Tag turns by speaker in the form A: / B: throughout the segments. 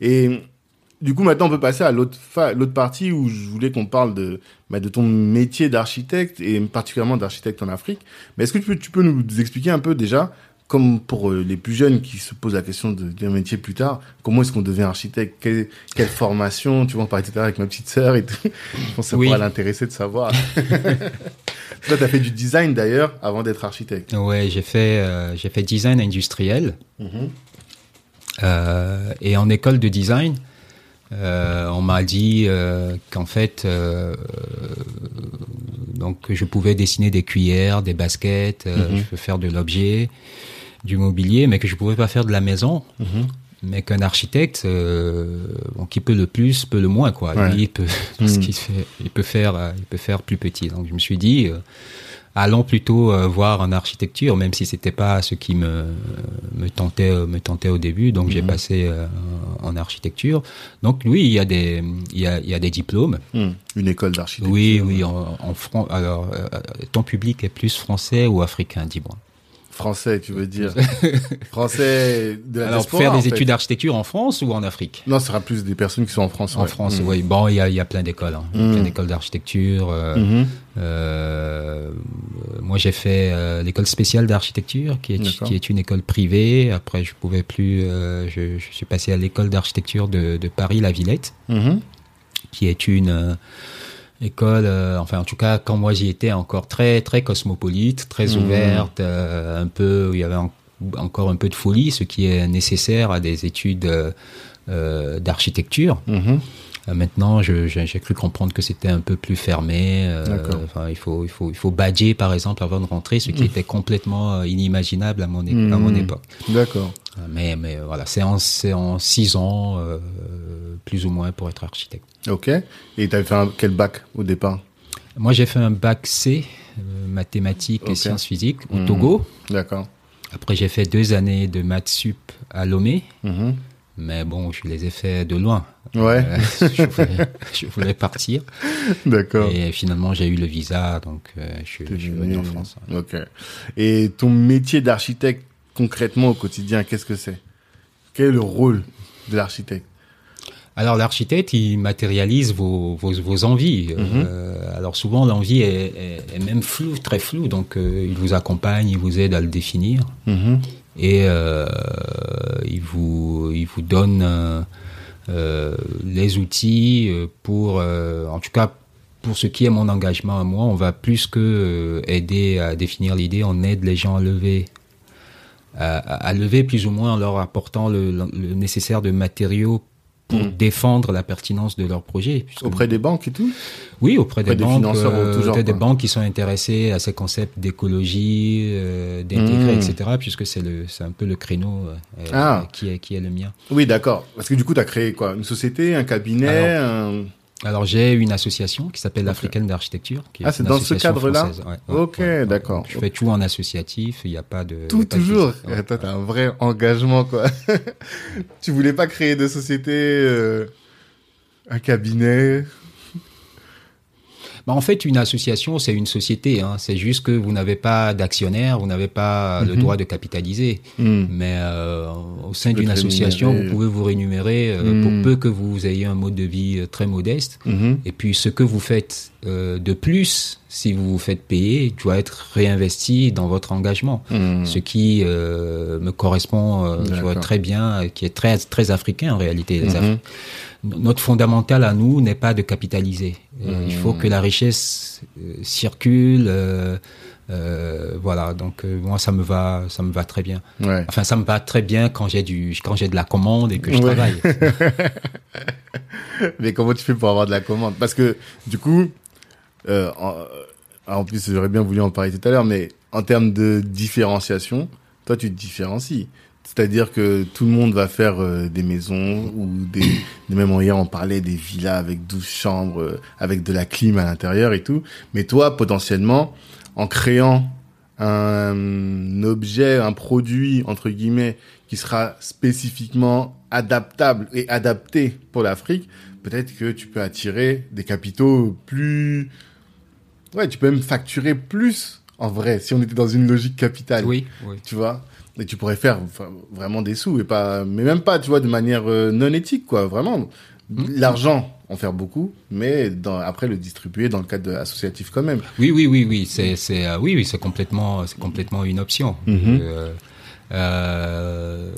A: Et du coup, maintenant, on peut passer à l'autre partie où je voulais qu'on parle de, bah, de ton métier d'architecte et particulièrement d'architecte en Afrique. Mais est-ce que tu peux, tu peux nous expliquer un peu déjà, comme pour euh, les plus jeunes qui se posent la question de- d'un métier plus tard, comment est-ce qu'on devient architecte? Quelle, quelle formation? Tu vois, on parlait tout à l'heure avec ma petite sœur et tout. Je pense que ça
B: Oui.
A: pourrait l'intéresser de savoir. Toi, tu as fait du design d'ailleurs avant d'être architecte.
B: Ouais, j'ai fait, euh, j'ai fait design industriel. Euh, et en école de design, euh, on m'a dit euh, qu'en fait, donc je pouvais dessiner des cuillères, des baskets,
A: Mhm.
B: je peux faire de l'objet, du mobilier, mais que je pouvais pas faire de la maison.
A: Mhm.
B: Mais qu'un architecte, bon, qui peut le plus, peut le moins, quoi.
A: Ouais.
B: Lui, il peut, parce
A: Mhm.
B: fait, il peut faire, il peut faire plus petit. Donc, je me suis dit, allons plutôt euh, voir en architecture, même si c'était pas ce qui me me tentait, euh, me tentait au début. Donc, j'ai
A: Mhm.
B: passé euh, en architecture. Donc, oui, il y a des, il y a, il y a des diplômes.
A: Hmm. Une école d'architecture.
B: Oui, oui, en, en Fran- Alors, euh, ton public est plus français ou africain, dis-moi?
A: Français, tu veux dire. Français de la
B: Alors,
A: diaspora,
B: faire
A: en
B: des
A: fait.
B: études d'architecture en France ou en Afrique?
A: Non, ce sera plus des personnes qui sont en France.
B: En
A: ouais.
B: France,
A: Hmm.
B: oui. Bon, il y a, il y a plein d'écoles. Hein. Il y a
A: Mm.
B: Plein d'écoles d'architecture. euh,
A: Mhm.
B: euh, moi, j'ai fait euh, l'école spéciale d'architecture, qui est,
A: D'accord.
B: qui est une école privée. Après, je pouvais plus. je, je suis passé à l'école d'architecture de, de Paris, La Villette,
A: Mhm.
B: qui est une école. euh, enfin, en tout cas, quand moi j'y étais, encore très très cosmopolite, très
A: Mm.
B: ouverte, euh, un peu. où Il y avait en- encore un peu de folie, ce qui est nécessaire à des études euh, d'architecture.
A: Mhm.
B: Euh, Maintenant, j'ai cru comprendre que c'était un peu plus fermé. euh, enfin, il faut, il faut, il faut badger par exemple avant de rentrer, ce qui
A: Mhm.
B: était complètement euh, inimaginable à mon, à mon
A: Mhm.
B: époque.
A: D'accord.
B: Mais, mais voilà, c'est en, en six ans, euh, plus ou moins, pour être architecte.
A: Ok. Et tu avais fait un, quel bac au départ?
B: Moi, j'ai fait un bac C, mathématiques et sciences physiques, au
A: Mhm.
B: Togo.
A: D'accord.
B: Après, j'ai fait deux années de maths sup à Lomé.
A: Mhm.
B: Mais bon, je les ai fait de loin.
A: Ouais.
B: Euh, je, voulais, je voulais partir.
A: D'accord.
B: Et finalement, j'ai eu le visa, donc euh, je, suis- je suis venu en France. ouais.
A: Ok. Et ton métier d'architecte, concrètement au quotidien, qu'est-ce que c'est? Quel est le rôle de l'architecte?
B: Alors, l'architecte, il matérialise vos, vos, vos envies. Euh, alors, souvent, l'envie est, est, est même floue, très floue. Donc, il vous accompagne, il vous aide à le définir.
A: Mhm.
B: Et euh, il, vous, il vous donne euh, euh, les outils pour, en tout cas, pour ce qui est mon engagement à moi, on va plus que aider à définir l'idée, on aide les gens à lever, à lever plus ou moins en leur apportant le, le nécessaire de matériaux pour
A: Mhm.
B: défendre la pertinence de leur projet. puisque-
A: Auprès des banques et tout?
B: Oui, auprès des,
A: auprès des
B: banques,
A: financeurs
B: euh,
A: genre,
B: auprès des banques qui sont intéressées à ces concepts d'écologie, euh, d'intégrer,
A: Mmh.
B: etc. Puisque c'est le, c'est un peu le créneau euh,
A: Ah.
B: qui est qui est le mien.
A: Oui, d'accord. Parce que du coup, tu as créé quoi? Une société, un cabinet un...
B: Alors j'ai une association qui s'appelle
A: Ok.
B: l'Africaine d'architecture.
A: Ah, c'est dans ce cadre-là
B: française, ouais, ouais,
A: Ok,
B: ouais,
A: d'accord.
B: Je fais tout en associatif. Il n'y a pas de
A: Tout
B: pas
A: toujours. Et toi, t'as un vrai engagement, quoi. tu voulais pas créer de société, euh, un cabinet
B: Bah, en fait, une association, c'est une société. Hein. C'est juste que vous n'avez pas d'actionnaire, vous n'avez pas le
A: Mhm.
B: droit de capitaliser.
A: Hmm.
B: Mais euh, au sein d'une association,
A: rémunérer.
B: vous pouvez vous rémunérer euh,
A: Mm.
B: pour peu que vous ayez un mode de vie euh, très modeste.
A: Mhm.
B: Et puis ce que vous faites euh, de plus, si vous vous faites payer, doit être réinvesti dans votre engagement.
A: Hmm.
B: Ce qui euh, me correspond euh, je vois,
A: D'accord.
B: très bien, qui est très très africain en réalité. Afri- Notre fondamental à nous n'est pas de capitaliser. Il faut
A: Mhm.
B: que la richesse circule. euh, voilà, donc euh, moi ça me va, ça me va très bien.
A: Ouais.
B: Enfin, ça me va très bien quand j'ai du, quand j'ai de la commande et que je
A: Ouais.
B: travaille.
A: Mais comment tu fais pour avoir de la commande? Parce que du coup, euh, en, euh, en plus j'aurais bien voulu en parler tout à l'heure, mais en termes de différenciation, toi tu te différencies. C'est-à-dire que tout le monde va faire euh, des maisons ou des, des- même hier on parlait des villas avec 12 chambres, euh, avec de la clim à l'intérieur et tout. Mais toi, potentiellement, en créant un objet, un produit, entre guillemets, qui sera spécifiquement adaptable et adapté pour l'Afrique, peut-être que tu peux attirer des capitaux plus... Ouais, tu peux même facturer plus, en vrai, si on était dans une logique capitale.
B: oui, oui.
A: Tu vois? Et tu pourrais faire vraiment des sous et pas, mais même pas, tu vois, de manière euh, non éthique, quoi. Vraiment, l'argent en faire beaucoup, mais dans, après le distribuer dans le cadre associatif quand même.
B: Oui, oui, oui, oui, c'est, c'est, euh, oui, oui, c'est complètement, c'est complètement une option. Euh, euh,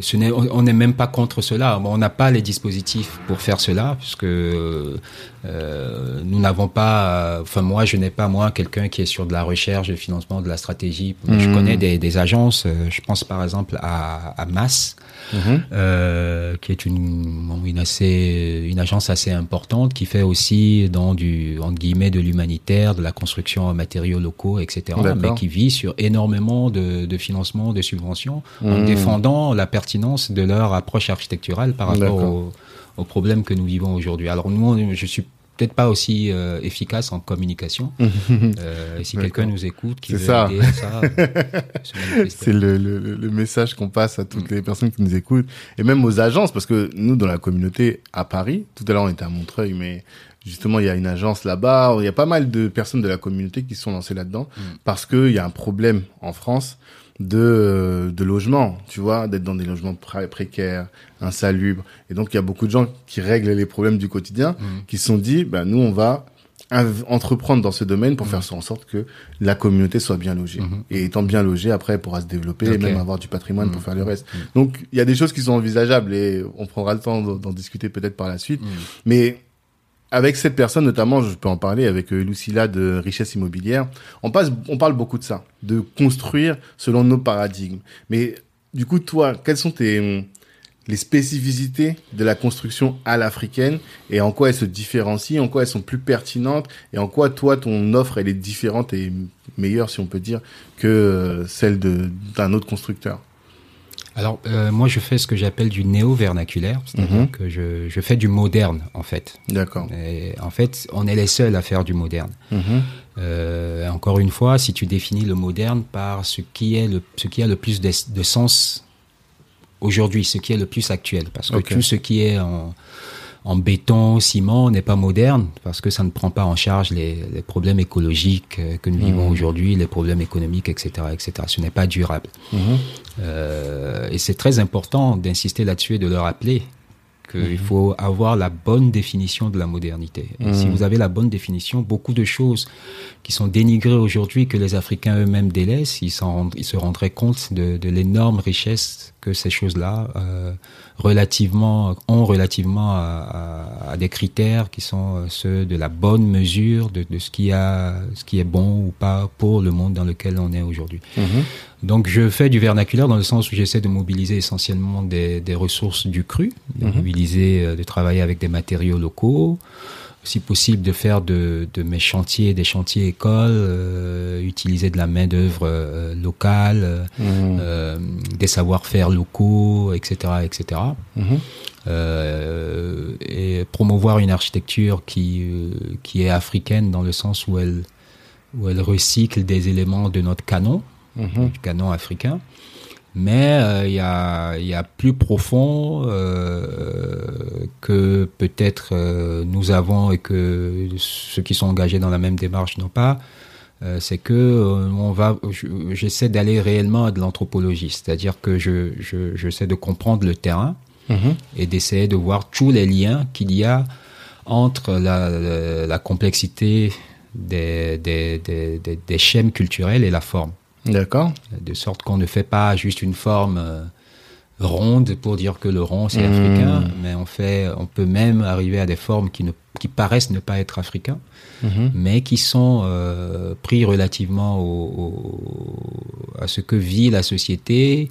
B: ce n'est, on n'est même pas contre cela. On n'a pas les dispositifs pour faire cela, puisque euh, nous n'avons pas. euh, Enfin, moi, je n'ai pas moi quelqu'un qui est sur de la recherche, du financement, de la stratégie. Je
A: Mhm.
B: connais des, des agences. euh, Je pense par exemple à, à Mass,
A: Mhm.
B: euh, qui est une, bon, une assez une agence assez importante qui fait aussi dans du entre guillemets de l'humanitaire, de la construction en matériaux locaux, etc. Mais qui vit sur énormément de, de financements, de subventions, en
A: Mhm.
B: défendant la pertinence de leur approche architecturale par rapport aux, problèmes que nous vivons aujourd'hui. Alors nous, je suis peut-être pas aussi euh, efficace en communication. Euh, et si quelqu'un nous écoute, qui veut
A: ça.
B: aider à ça, euh.
A: C'est le, le, le- message qu'on passe à toutes les personnes qui nous écoutent et même aux agences parce que nous dans la communauté à Paris, tout à l'heure on était à Montreuil, mais justement il y a une agence là-bas, il y a pas mal de personnes de la communauté qui sont lancées là-dedans parce que il y a un problème en France de de logement, tu vois, d'être dans des logements pré- précaires, insalubres et donc il y a beaucoup de gens qui règlent les problèmes du quotidien
B: Mm.
A: qui se sont dit bah nous on va entreprendre dans ce domaine pour faire en sorte que la communauté soit bien logée.
B: Mhm.
A: Et étant bien logée, après, elle pourra se développer et même avoir du patrimoine pour
B: Mhm.
A: faire le reste. Donc, il y a des choses qui sont envisageables et on prendra le temps d'en discuter peut-être par la suite. Mais avec cette personne, notamment, je peux en parler avec euh, Lucilla de Richesse Immobilière, on, passe, on parle beaucoup de ça, de construire selon nos paradigmes. Mais du coup, toi, quelles sont tes, les spécificités de la construction à l'africaine et en quoi elles se différencient, en quoi elles sont plus pertinentes et en quoi toi, ton offre, elle est différente et meilleure, si on peut dire, que euh, celle d'un autre constructeur?
B: Alors, euh, moi, je fais ce que j'appelle du néo-vernaculaire, c'est-à-dire
A: Mhm.
B: que je, je fais du moderne, en fait.
A: D'accord.
B: En fait, on est les seuls à faire du moderne.
A: Mhm.
B: Euh, encore une fois, si tu définis le moderne par ce qui est le, ce qui a le plus de, de sens aujourd'hui, ce qui est le plus actuel, parce que tout ce qui est en, en béton, ciment n'est pas moderne, parce que ça ne prend pas en charge les, les problèmes écologiques euh, que nous vivons
A: Mhm.
B: aujourd'hui, les problèmes économiques, etc., etc. Ce n'est pas durable.
A: Mhm.
B: Euh, et c'est très important d'insister là-dessus et de le rappeler qu'il faut avoir la bonne définition de la modernité. Et si
A: Mhm.
B: vous avez la bonne définition, beaucoup de choses qui sont dénigrées aujourd'hui, que les Africains eux-mêmes délaissent, ils, s'en rend- ils se rendraient compte de, de l'énorme richesse que ces choses-là euh, relativement ont relativement à, à- à des critères qui sont euh, ceux de la bonne mesure de, de ce qui a ce qui est bon ou pas pour le monde dans lequel on est aujourd'hui.
A: Mhm.
B: Donc je fais du vernaculaire dans le sens où j'essaie de mobiliser essentiellement des, des ressources du cru, de
A: Mhm.
B: mobiliser, euh, de travailler avec des matériaux locaux, si possible de faire de, de mes chantiers des chantiers écoles, euh, utiliser de la main d'œuvre euh, locale, euh,
A: Mhm.
B: euh, des savoir-faire locaux, etc., etc. Euh, et promouvoir une architecture qui qui est africaine dans le sens où elle où elle recycle des éléments de notre canon
A: Mhm.
B: du canon africain. Mais euh, il y, a, il y a plus profond euh, que peut-être euh, nous avons et que ceux qui sont engagés dans la même démarche n'ont pas. Euh, c'est que euh, on va, je- j'essaie d'aller réellement à de l'anthropologie, c'est-à-dire que je, je, j'essaie de comprendre le terrain
A: Mhm.
B: et d'essayer de voir tous les liens qu'il y a entre la, la, la complexité des, des, des, des, des schèmes culturels et la forme
A: D'accord.
B: de sorte qu'on ne fait pas juste une forme euh, ronde pour dire que le rond c'est
A: Mmh.
B: africain, mais on fait, on peut même arriver à des formes qui ne, qui paraissent ne pas être africains,
A: Mhm.
B: mais qui sont euh, pris relativement au, au- à ce que vit la société,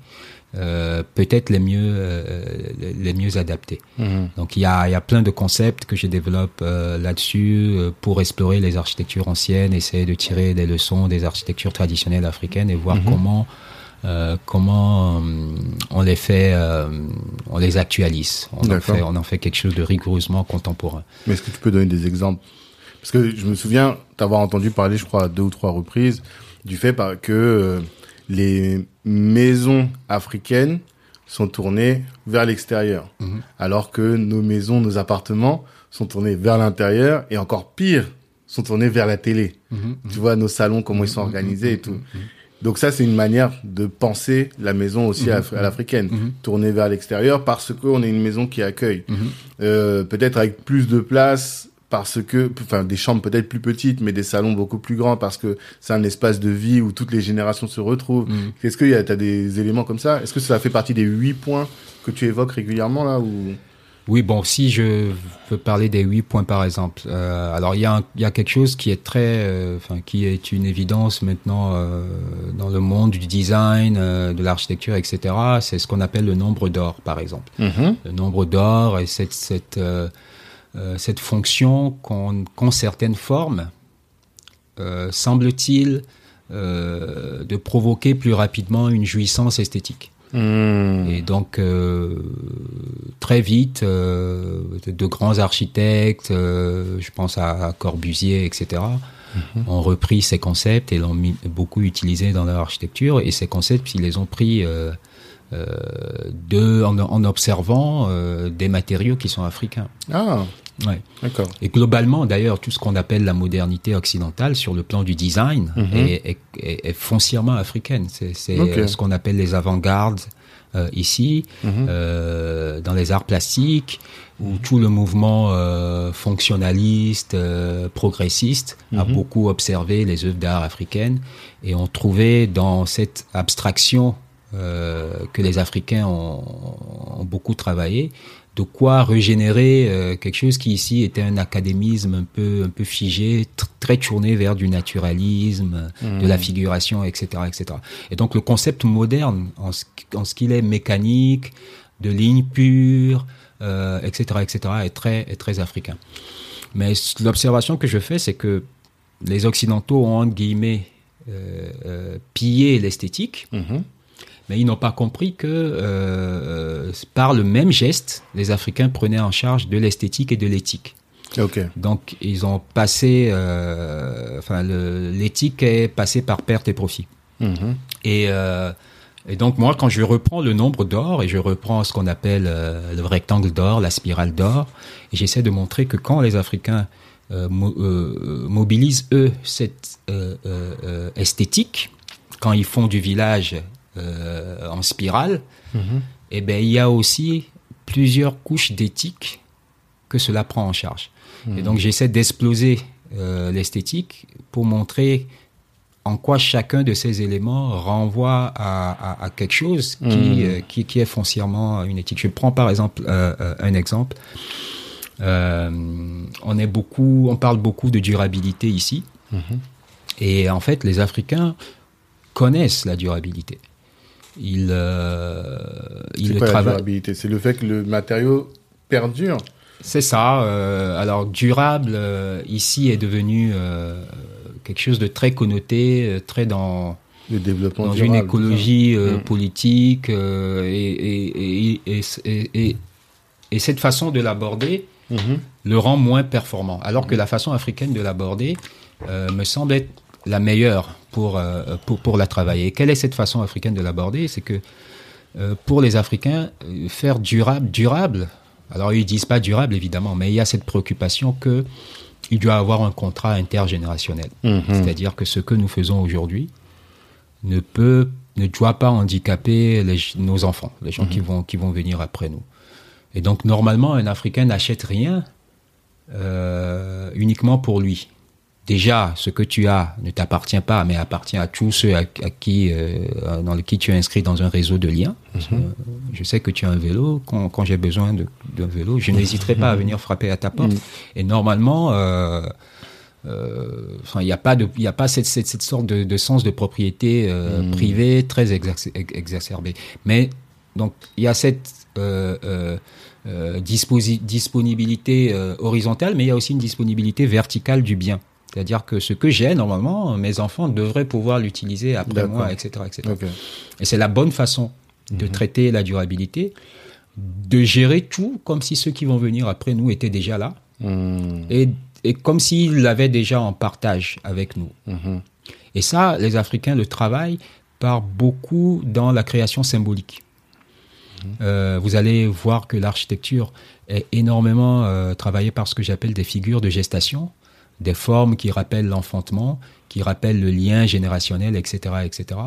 B: euh, peut-être les mieux, euh, les- les mieux adaptés.
A: Mhm.
B: Donc il y a, il y a plein de concepts que je développe euh, là-dessus euh, pour explorer les architectures anciennes, essayer de tirer des leçons des architectures traditionnelles africaines et voir
A: Mhm.
B: comment euh, comment euh, on les fait, euh, on les actualise. On en, fait, on en fait quelque chose de rigoureusement contemporain.
A: Mais est-ce que tu peux donner des exemples? Parce que je me souviens t'avoir entendu parler, je crois, à deux ou trois reprises, du fait que euh, les maisons africaines sont tournées vers l'extérieur,
B: Mhm.
A: alors que nos maisons, nos appartements sont tournés vers l'intérieur et encore pire, sont tournés vers la télé. Tu vois, nos salons, comment ils sont organisés et tout. Donc ça, c'est une manière de penser la maison aussi à, à l'africaine,
B: Mhm.
A: tourner vers l'extérieur parce qu'on est une maison qui accueille.
B: Mhm.
A: Euh, peut-être avec plus de place parce que, enfin, des chambres peut-être plus petites, mais des salons beaucoup plus grands parce que c'est un espace de vie où toutes les générations se retrouvent.
B: Mhm.
A: Est-ce qu'il y a, t'as des éléments comme ça? Est-ce que ça fait partie des huit points que tu évoques régulièrement là ou?
B: Oui, bon, si je veux parler des huit points par exemple, euh, alors il y, a un- y a quelque chose qui est très, euh, enfin, qui est une évidence maintenant euh, dans le monde du design, de l'architecture, etc. C'est ce qu'on appelle le nombre d'or, par exemple. Le nombre d'or et cette cette cette fonction qu'ont certaines formes, euh, semble-t-il, euh, de provoquer plus rapidement une jouissance esthétique.
A: Mhm.
B: Et donc, euh, très vite, euh, de, grands architectes, euh, je pense à, à Corbusier, etc., ont repris ces concepts et l'ont beaucoup utilisé dans leur architecture. Et ces concepts, ils les ont pris euh, euh, de, en, en observant euh, des matériaux qui sont africains.
A: Ah,
B: Ouais.
A: d'accord.
B: Et globalement, d'ailleurs, tout ce qu'on appelle la modernité occidentale sur le plan du design
A: Mhm.
B: est, est- est- est foncièrement africaine. C'est euh, ce qu'on appelle les avant-gardes euh, ici,
A: Mhm.
B: euh, dans les arts plastiques, où tout le mouvement euh, fonctionnaliste, euh, progressiste, a
A: Mhm.
B: beaucoup observé les œuvres d'art africaines et ont trouvé dans cette abstraction euh, que les Africains ont, ont beaucoup travaillé, de quoi régénérer euh, quelque chose qui ici était un académisme un peu un peu figé, tr- très tourné vers du naturalisme, de la figuration, etc., etc. Et donc le concept moderne, en ce, ce qu'il est mécanique, de lignes pures, euh, etc., etc., est très est très africain. Mais l'observation que je fais, c'est que les occidentaux ont entre guillemets euh, euh, pillé l'esthétique
A: Mhm.
B: Mais ils n'ont pas compris que euh, par le même geste, les Africains prenaient en charge de l'esthétique et de l'éthique. Donc ils ont passé, euh, enfin l'éthique est passée par perte et profit.
A: Mhm.
B: Et, euh, et donc moi, quand je reprends le nombre d'or et je reprends ce qu'on appelle le rectangle d'or, la spirale d'or, j'essaie de montrer que quand les Africains mo- mobilisent eux cette esthétique, quand ils font du village euh, en spirale,
A: Mhm.
B: eh ben il y a aussi plusieurs couches d'éthique que cela prend en charge. Et donc j'essaie d'exploser euh, l'esthétique pour montrer en quoi chacun de ces éléments renvoie à, à- à quelque chose qui,
A: Mhm.
B: euh, qui, qui est foncièrement une éthique. Je prends par exemple euh, un exemple. On est beaucoup, on parle beaucoup de durabilité ici,
A: Mhm.
B: et en fait les Africains connaissent la durabilité. Ils, euh, ils
A: C'est
B: le
A: quoi la
B: travaillent.
A: durabilité? C'est le fait que le matériau perdure?
B: C'est ça. euh, alors durable euh, ici est devenu euh, quelque chose de très connoté, euh, très dans
A: Le développement
B: dans
A: durable,
B: une écologie politique euh, et, et, et, et, et- et- et cette façon de l'aborder
A: Mhm.
B: le rend moins performant. Alors que la façon africaine de l'aborder euh, me semble être la meilleure pour, euh, pour, pour la travailler. Quelle est cette façon africaine de l'aborder? C'est que euh, pour les Africains, euh, faire durable, durable, alors ils disent pas durable évidemment, mais il y a cette préoccupation que il doit avoir un contrat intergénérationnel.
A: Mhm.
B: C'est-à-dire que ce que nous faisons aujourd'hui ne peut, ne doit pas handicaper les- nos enfants, les gens qui vont, qui vont venir après nous. Et donc, normalement, un Africain n'achète rien euh, uniquement pour lui. Déjà, ce que tu as ne t'appartient pas, mais appartient à tous ceux à, à qui, euh, dans qui tu es inscrit dans un réseau de liens. Euh, je sais que tu as un vélo. Quand, quand j'ai besoin d'un vélo, je n'hésiterai pas à venir frapper à ta porte. Et normalement, euh, euh, enfin, il n'y a pas de, il a pas cette, cette, cette sorte de, de sens de propriété euh, privée très exac- ex- exacerbée. Mais donc, il y a cette euh, euh, disponibilité horizontale, mais il y a aussi une disponibilité verticale du bien. C'est-à-dire que ce que j'ai, normalement, mes enfants devraient pouvoir l'utiliser après moi, etc., etc. Et c'est la bonne façon de traiter la durabilité, de gérer tout comme si ceux qui vont venir après nous étaient déjà là,
A: Mhm.
B: et, et comme s'ils l'avaient déjà en partage avec nous.
A: Mhm.
B: Et ça, les Africains le travaillent par beaucoup dans la création symbolique. Euh, vous allez voir que l'architecture est énormément euh, travaillée par ce que j'appelle des figures de gestation. Des formes qui rappellent l'enfantement, qui rappellent le lien générationnel, etc., etc.,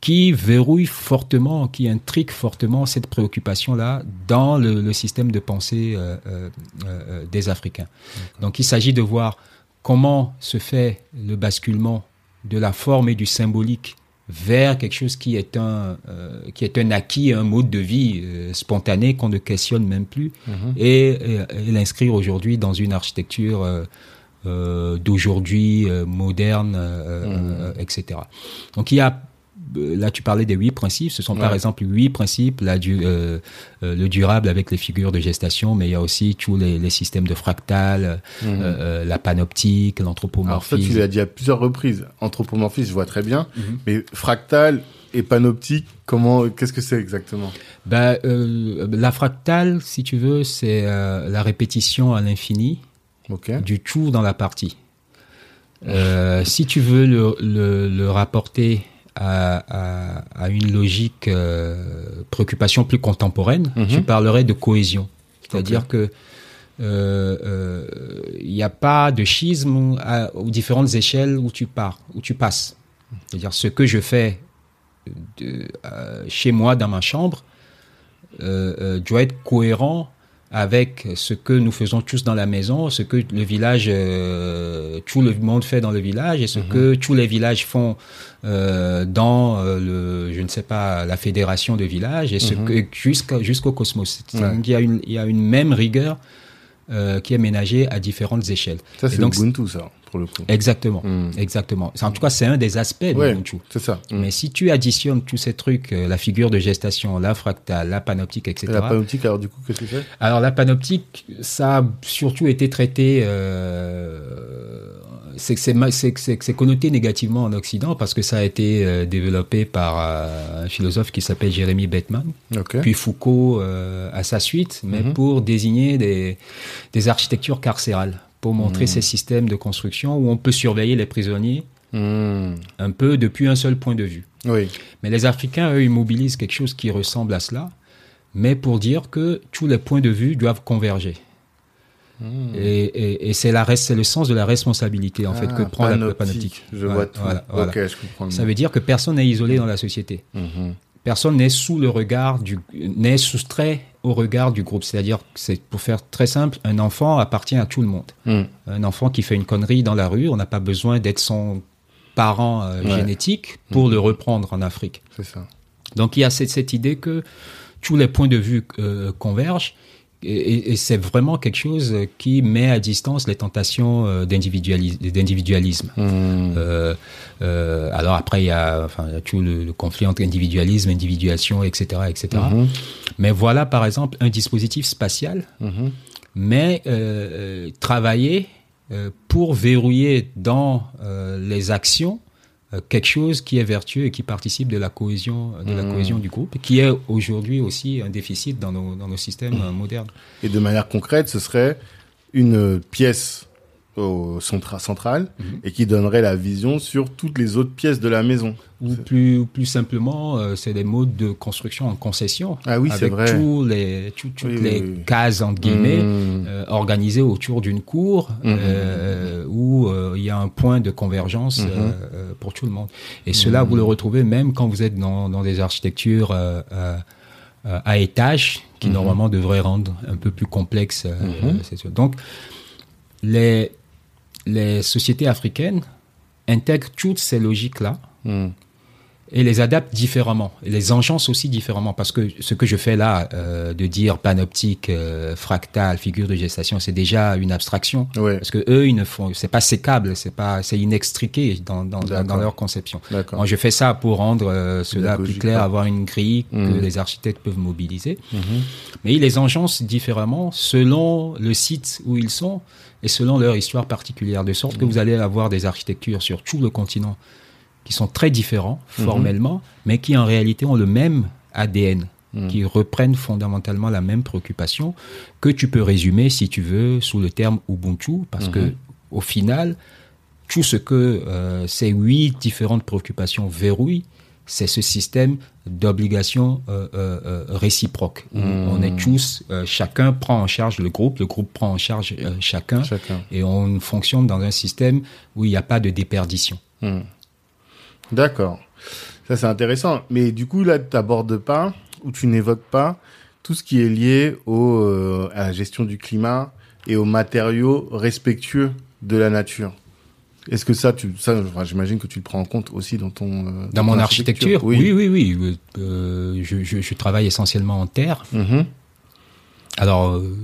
B: qui verrouillent fortement, qui intrigue fortement cette préoccupation-là dans le, le système de pensée euh, euh, euh, des Africains. Donc il s'agit de voir comment se fait le basculement de la forme et du symbolique vers quelque chose qui est un euh, qui est un acquis, un mode de vie euh, spontané qu'on ne questionne même plus, et, et- et l'inscrire aujourd'hui dans une architecture euh, d'aujourd'hui euh, moderne, euh, euh, etc. Donc il y a euh, Là, tu parlais des huit principes. Ce sont par exemple huit principes. Là, du, euh, euh, le durable avec les figures de gestation, mais il y a aussi tous les, les systèmes de fractal, euh, euh, la panoptique,
A: Alors ça, tu
B: l'anthropomorphisme.
A: l'as dit à plusieurs reprises. Anthropomorphisme, je vois très bien.
B: Mhm.
A: Mais fractal et panoptique, comment, qu'est-ce que c'est exactement?
B: Euh, la fractale, si tu veux, c'est euh, la répétition à l'infini Du tout dans la partie. Euh, si tu veux le, le, le rapporter à, à, à une logique euh, préoccupation plus contemporaine,
A: Mhm.
B: tu parlerais de cohésion. C'est-à-dire que euh, euh, il n'y a pas de schisme à- aux différentes échelles où tu pars, où tu passes. C'est-à-dire ce que je fais de, chez moi dans ma chambre doit être cohérent avec ce que nous faisons tous dans la maison, ce que le village, euh, tout le monde fait dans le village et ce que tous les villages font euh, dans euh, le, je ne sais pas, la fédération de villages et ce que jusqu'à jusqu'au cosmos. C'est-à-dire
A: Ouais.
B: qu'il y a une, il y a une même rigueur euh, qui est ménagée à différentes échelles.
A: Ça, c'est
B: donc,
A: Ubuntu, ça, pour le coup.
B: Exactement,
A: Mm.
B: exactement. En tout cas, c'est un des aspects de
A: Ouais,
B: Ubuntu.
A: c'est ça. Mm.
B: Mais si tu additionnes tous ces trucs, euh, la figure de gestation, la fractale, la panoptique, etc.
A: Et la panoptique, alors du coup, qu'est-ce que c'est
B: Alors la panoptique, ça a surtout été traité, euh, c'est connoté négativement en Occident parce que ça a été euh, développé par euh, un philosophe qui s'appelle Jérémy Bettman, puis Foucault à sa suite, mais
A: Mhm.
B: pour désigner des, des architectures carcérales, pour montrer
A: Mhm.
B: ces systèmes de construction où on peut surveiller les prisonniers
A: Mm.
B: un peu depuis un seul point de vue.
A: Oui.
B: Mais les Africains, eux, ils mobilisent quelque chose qui ressemble à cela, mais pour dire que tous les points de vue doivent converger.
A: Mm.
B: Et, et, et c'est la res- c'est le sens de la responsabilité en fait que
A: Ah,
B: prend la
A: panoptique. Je
B: Voilà,
A: vois tout.
B: voilà, voilà.
A: Je comprends.
B: Ça veut dire que personne n'est isolé dans la société.
A: Mhm.
B: Personne n'est sous le regard du, n'est soustrait au regard du groupe. C'est-à-dire, c'est pour faire très simple, un enfant appartient à tout le monde.
A: Mm.
B: Un enfant qui fait une connerie dans la rue, on n'a pas besoin d'être son parent euh,
A: Ouais.
B: génétique pour le reprendre en Afrique.
A: C'est ça.
B: Donc il y a cette, cette idée que tous les points de vue euh, convergent et, c'est vraiment quelque chose qui met à distance les tentations euh, d'individualis- d'individualisme.
A: Mm.
B: Euh, euh, alors après il y a, enfin, il y a tout le, le conflit entre individualisme, individuation, etc., etc.
A: Mhm.
B: Mais voilà par exemple un dispositif spatial,
A: Mhm.
B: mais euh, travaillé pour verrouiller dans les actions quelque chose qui est vertueux et qui participe de la cohésion de la
A: Mhm.
B: cohésion du groupe, qui est aujourd'hui aussi un déficit dans nos, dans nos systèmes euh, modernes.
A: Et de manière concrète, ce serait une pièce au centra central
B: Mhm.
A: et qui donnerait la vision sur toutes les autres pièces de la maison.
B: Ou plus, plus simplement, euh, c'est des modes de construction en concession.
A: Ah oui, c'est vrai.
B: tous les, tout- toutes
A: Oui,
B: les
A: oui,
B: cases, entre guillemets,
A: Mm.
B: euh, organisées autour d'une cour
A: Mhm.
B: euh, où il y a un point de convergence euh, pour tout le monde. Et cela, vous le retrouvez même quand vous êtes dans, dans des architectures à étage qui normalement devraient rendre un peu plus complexe. Donc, les, les sociétés africaines intègrent toutes ces logiques-là
A: Mm.
B: Et les adaptent différemment, et les engencent aussi différemment, parce que ce que je fais là, euh, de dire panoptique, euh, fractal, figure de gestation, c'est déjà une abstraction,
A: Ouais,
B: parce que eux, ils ne font, c'est pas sécable, c'est pas, c'est inextriqué dans, dans, dans, leur conception.
A: d'accord.
B: Moi, je fais ça pour rendre euh, cela plus clair, avoir une grille que
A: Mhm.
B: les architectes peuvent mobiliser.
A: Mhm.
B: Mais ils les engencent différemment selon le site où ils sont et selon leur histoire particulière, de sorte que
A: Mhm.
B: vous allez avoir des architectures sur tout le continent qui sont très différents
A: Mhm.
B: formellement, mais qui en réalité ont le même ADN,
A: Mhm.
B: qui reprennent fondamentalement la même préoccupation, que tu peux résumer, si tu veux, sous le terme Ubuntu, parce
A: Mhm.
B: que au final, tout ce que euh, ces huit différentes préoccupations verrouillent, c'est ce système d'obligation euh, euh, euh, réciproque.
A: Mmh.
B: On est tous, euh, chacun prend en charge le groupe, le groupe prend en charge chacun,
A: Chacun.
B: et on fonctionne dans un système où il n'y a pas de déperdition.
A: Hmm. D'accord. Ça, c'est intéressant. Mais du coup, là, tu n'abordes pas ou tu n'évoques pas tout ce qui est lié au, euh, à la gestion du climat et aux matériaux respectueux de la nature. Est-ce que ça, tu, ça, j'imagine que tu le prends en compte aussi dans ton euh,
B: Dans mon architecture,
A: Oui.
B: oui, oui, oui. euh, je, je- je travaille essentiellement en terre.
A: Mhm.
B: Alors, euh,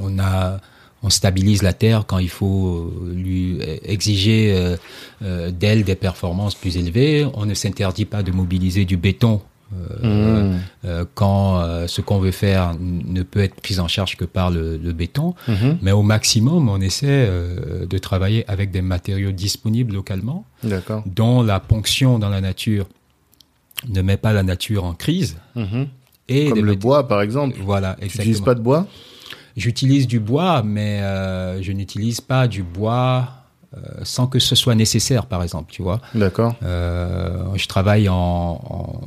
B: on a, on stabilise la terre quand il faut euh, lui exiger euh, euh, d'elle des performances plus élevées. On ne s'interdit pas de mobiliser du béton euh, euh, quand euh, ce qu'on veut faire ne peut être pris en charge que par le, le béton.
A: Mhm.
B: Mais au maximum, on essaie euh, de travailler avec des matériaux disponibles localement, dont la ponction dans la nature ne met pas la nature en crise.
A: Mhm.
B: Et
A: Comme le bois, par exemple.
B: Voilà,
A: Tu n'utilises
B: exactement.
A: pas de bois?
B: J'utilise du bois, mais euh, je n'utilise pas du bois euh, sans que ce soit nécessaire, par exemple, tu vois.
A: D'accord.
B: Euh, je travaille en, en-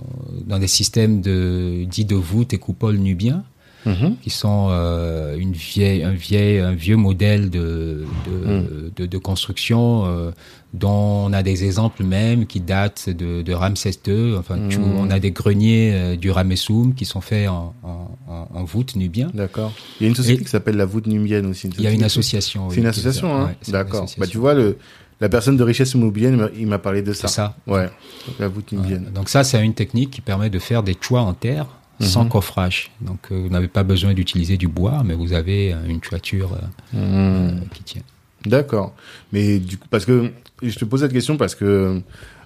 B: dans des systèmes de dits de voûte et coupoles nubiens,
A: Mhm.
B: qui sont euh, une vieille, un, vieil, un vieux modèle de, de, de, de construction euh, dont on a des exemples même qui datent de, de Ramsès II. Enfin, tu-
A: Mm.
B: on a des greniers euh, du Ramessoum qui sont faits en, en, en, en voûte nubien.
A: D'accord. Il y a une société
B: Et-
A: qui s'appelle la voûte nubienne aussi.
B: Il y a une association. oui,
A: C'est une association, hein
B: ouais,
A: D'accord. Bah, tu vois, le, la personne de richesse immobilière, il m'a- parlé de ça.
B: C'est ça.
A: Ouais. La voûte nubienne.
B: Donc ça, c'est une technique qui permet de faire des toits en terre sans
A: Mhm.
B: coffrage. Donc euh, vous n'avez pas besoin d'utiliser du bois, mais vous avez euh, une toiture euh,
A: Mhm.
B: euh, qui tient.
A: D'accord. Mais du coup, parce que je te pose cette question parce que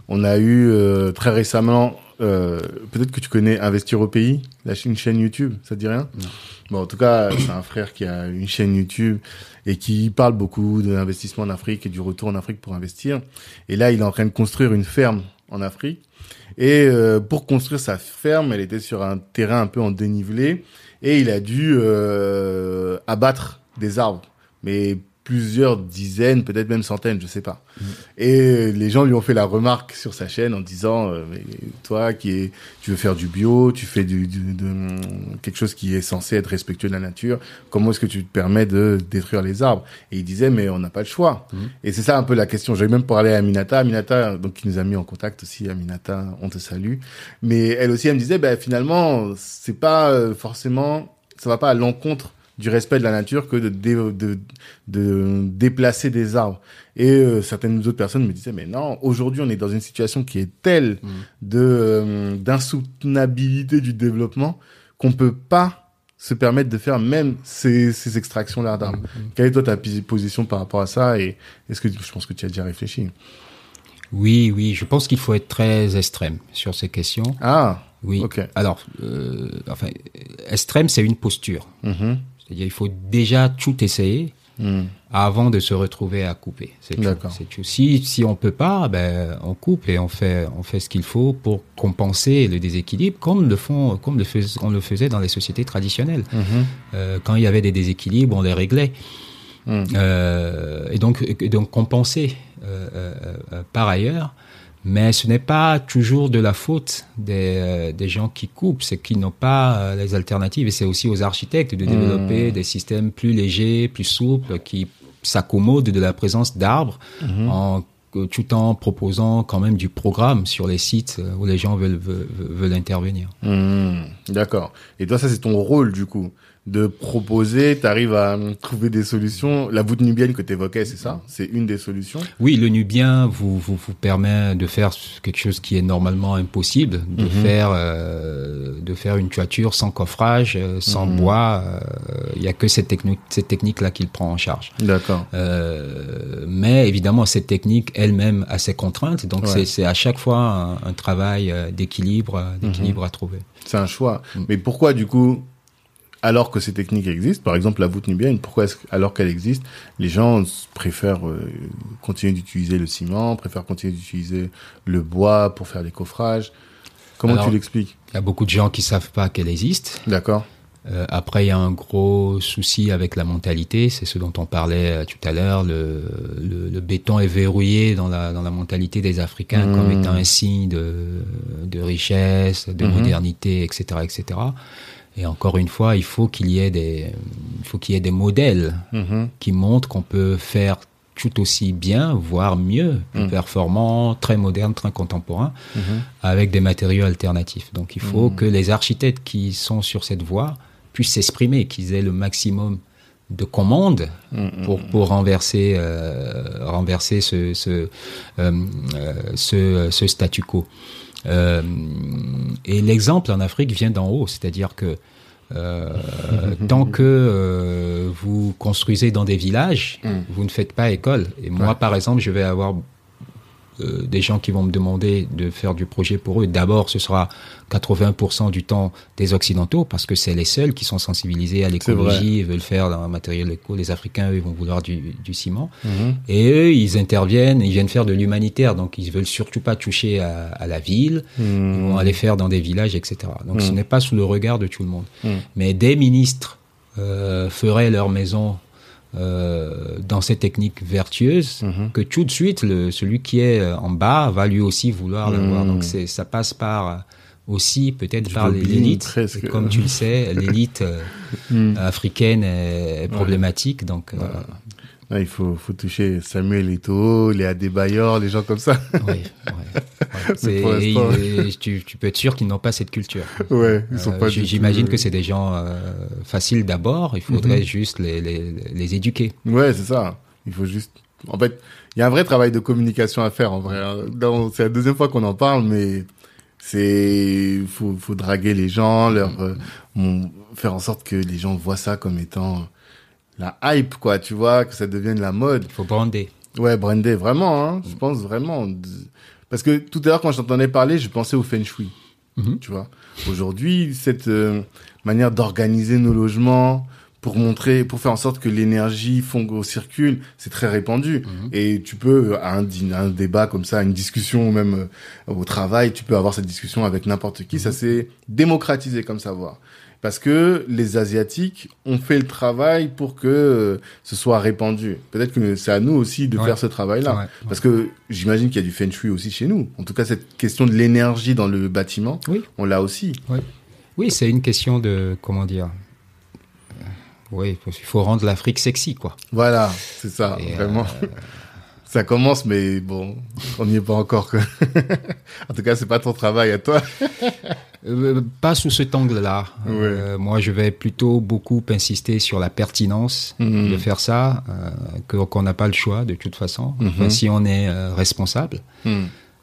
A: on a eu euh, très récemment, euh, peut-être que tu connais Investir au pays, la une chaîne YouTube, ça te dit rien?
B: Non.
A: Bon, en tout cas, c'est un frère qui a une chaîne YouTube et qui parle beaucoup d'investissement en Afrique et du retour en Afrique pour investir. Et là, il est en train de construire une ferme en Afrique. Et euh, pour construire sa ferme, elle était sur un terrain un peu en dénivelé. Et il a dû euh, abattre des arbres, mais plusieurs dizaines, peut-être même centaines, je sais pas. Et les gens lui ont fait la remarque sur sa chaîne en disant euh, mais toi qui est tu veux faire du bio, tu fais du, du- de, quelque chose qui est censé être respectueux de la nature, comment est-ce que tu te permets de détruire les arbres? Et il disait mais on n'a pas le choix.
B: Mhm.
A: Et c'est ça un peu la question. J'avais même parlé à Aminata, Aminata donc qui nous a mis en contact aussi Aminata, on te salue. Mais elle aussi elle me disait ben finalement c'est pas euh, forcément ça va pas à l'encontre du respect de la nature que de, dé- de, de déplacer des arbres. Et euh, certaines autres personnes me disaient, mais non, aujourd'hui on est dans une situation qui est telle
B: Mhm.
A: de euh, d'insoutenabilité du développement qu'on peut pas se permettre de faire même ces, ces extractions-là d'arbres. Quelle est toi ta position par rapport à ça Et est-ce que je pense que tu as déjà réfléchi?
B: Oui, oui, je pense qu'il faut être très extrême sur ces questions.
A: Ah,
B: Oui.
A: ok.
B: Alors, euh, enfin, extrême, c'est une posture.
A: Mhm.
B: C'est-à-dire, il faut déjà tout essayer
A: Mhm.
B: avant de se retrouver à couper. C'est tout. Tout. Si si on peut pas, ben on coupe et on fait on fait ce qu'il faut pour compenser le déséquilibre, comme le font comme le fais- on le faisait dans les sociétés traditionnelles.
A: Mhm.
B: Euh, quand il y avait des déséquilibres, on les réglait. Euh, et donc, et donc compenser euh, par ailleurs. Mais ce n'est pas toujours de la faute des, euh, des gens qui coupent, c'est qu'ils n'ont pas euh, les alternatives. Et c'est aussi aux architectes de développer des systèmes plus légers, plus souples, qui s'accommodent de la présence d'arbres, en, euh, tout en proposant quand même du programme sur les sites où les gens veulent, veulent, veulent intervenir.
A: Mhm. D'accord. Et toi, ça c'est ton rôle du coup de proposer, tu arrives à hum, trouver des solutions. La voûte nubienne que tu évoquais, c'est ça? C'est une des solutions?
B: Oui, le Nubien vous, vous, vous permet de faire quelque chose qui est normalement impossible, de
A: Mhm.
B: faire euh, de faire une toiture sans coffrage, euh, sans
A: Mhm.
B: bois. euh, Il y a que cette, techno- cette technique-là qu'il prend en charge.
A: D'accord.
B: Euh, mais évidemment, cette technique elle-même a ses contraintes, donc
A: Ouais.
B: c'est- c'est à chaque fois un, un travail euh, d'équilibre, euh, d'équilibre à trouver.
A: C'est un choix.
B: Mm.
A: Mais pourquoi, du coup, alors que ces techniques existent, par exemple la voûte nubienne, pourquoi est-ce alors qu'elle existe, les gens préfèrent euh, continuer d'utiliser le ciment, préfèrent continuer d'utiliser le bois pour faire des coffrages? Comment
B: Alors-
A: tu l'expliques?
B: Il y a beaucoup de gens qui savent pas qu'elle existe.
A: D'accord.
B: Euh, après, il y a un gros souci avec la mentalité, c'est ce dont on parlait euh, tout à l'heure. Le, le, le, béton est verrouillé dans la, dans la mentalité des Africains comme
A: Mmh.
B: étant un signe de, de richesse, de
A: Mhm.
B: modernité, etc., etc. Et encore une fois, il faut qu'il y ait des, il faut qu'il y ait des modèles
A: Mhm.
B: qui montrent qu'on peut faire tout aussi bien, voire mieux, plus
A: Mm.
B: performant, très moderne, très contemporain,
A: Mhm.
B: avec des matériaux alternatifs. Donc il faut que les architectes qui sont sur cette voie puissent s'exprimer, qu'ils aient le maximum de commandes
A: Mhm.
B: pour, pour renverser, euh, renverser ce, ce, euh, euh, ce, ce statu quo. Euh, et l'exemple en Afrique vient d'en haut, c'est-à-dire que euh, tant que euh, vous construisez dans des villages,
A: Mm.
B: vous ne faites pas école. Et moi,
A: Ouais.
B: par exemple, je vais avoir euh, des gens qui vont me demander de faire du projet pour eux. D'abord, ce sera 80% du temps des Occidentaux, parce que c'est les seuls qui sont sensibilisés à l'écologie et veulent faire un matériel éco. Les Africains, eux, ils vont vouloir du, du ciment.
A: Mhm.
B: Et eux, ils interviennent, ils viennent faire de l'humanitaire, donc ils veulent surtout pas toucher à, à la ville. Ils
A: Mhm.
B: vont aller faire dans des villages, etc. Donc ce
A: Mm.
B: n'est pas sous le regard de tout le monde. Mais des ministres euh, feraient leur maison euh, dans ces techniques vertueuses,
A: Mhm.
B: que tout de suite, le, celui qui est euh, en bas va lui aussi vouloir l'avoir.
A: Mm.
B: Donc c'est, ça passe par euh, aussi peut-être par l'élite. comme tu le sais, l'élite euh,
A: Mhm.
B: africaine est, est problématique. Donc euh,
A: Il faut, faut toucher Samuel Eto'o, Léa Desbayor, les gens comme ça.
B: oui, ouais, ouais. Et il- et tu, tu peux être sûr qu'ils n'ont pas cette culture.
A: ouais, ils sont
B: Euh,
A: pas
B: J'imagine que c'est des gens euh, faciles d'abord. Il faudrait
A: Mhm.
B: juste les, les, les éduquer.
A: Ouais, c'est ça. Il faut juste. En fait, il y a un vrai travail de communication à faire en vrai. hein. C'est la deuxième fois qu'on en parle, mais c'est faut faut draguer les gens, leur euh, mon- faire en sorte que les gens voient ça comme étant la hype, quoi. Tu vois, que ça devienne la mode.
B: Il faut brander.
A: Ouais, brander, vraiment. Hein, je pense vraiment. Parce que tout à l'heure, quand je t'entendais parler, je pensais au feng shui.
B: Mhm.
A: Tu vois. Aujourd'hui, cette euh, manière d'organiser nos logements pour montrer, pour faire en sorte que l'énergie circule, c'est très répandu.
B: Mhm.
A: Et tu peux, à un, un débat comme ça, une discussion, même euh, au travail, tu peux avoir cette discussion avec n'importe qui. Ça s'est démocratisé comme savoir. Parce que les Asiatiques ont fait le travail pour que euh, ce soit répandu. Peut-être que c'est à nous aussi de
B: Ouais.
A: faire ce travail-là.
B: Ouais.
A: Parce que j'imagine qu'il y a du feng shui aussi chez nous. En tout cas, cette question de l'énergie dans le bâtiment,
B: Oui.
A: on l'a aussi.
B: Oui, c'est une question de comment dire. Euh, Oui, il faut rendre l'Afrique sexy, quoi.
A: Voilà, c'est ça,
B: Et,
A: vraiment. Ça commence, mais bon, on n'y est pas encore. en tout cas, c'est pas ton travail à toi.
B: Euh, pas sous cet angle-là. Euh, moi, je vais plutôt beaucoup insister sur la pertinence
A: Mhm.
B: de faire ça, euh, qu'on n'a pas le choix de toute façon,
A: Mhm.
B: Enfin, si on est euh, responsable.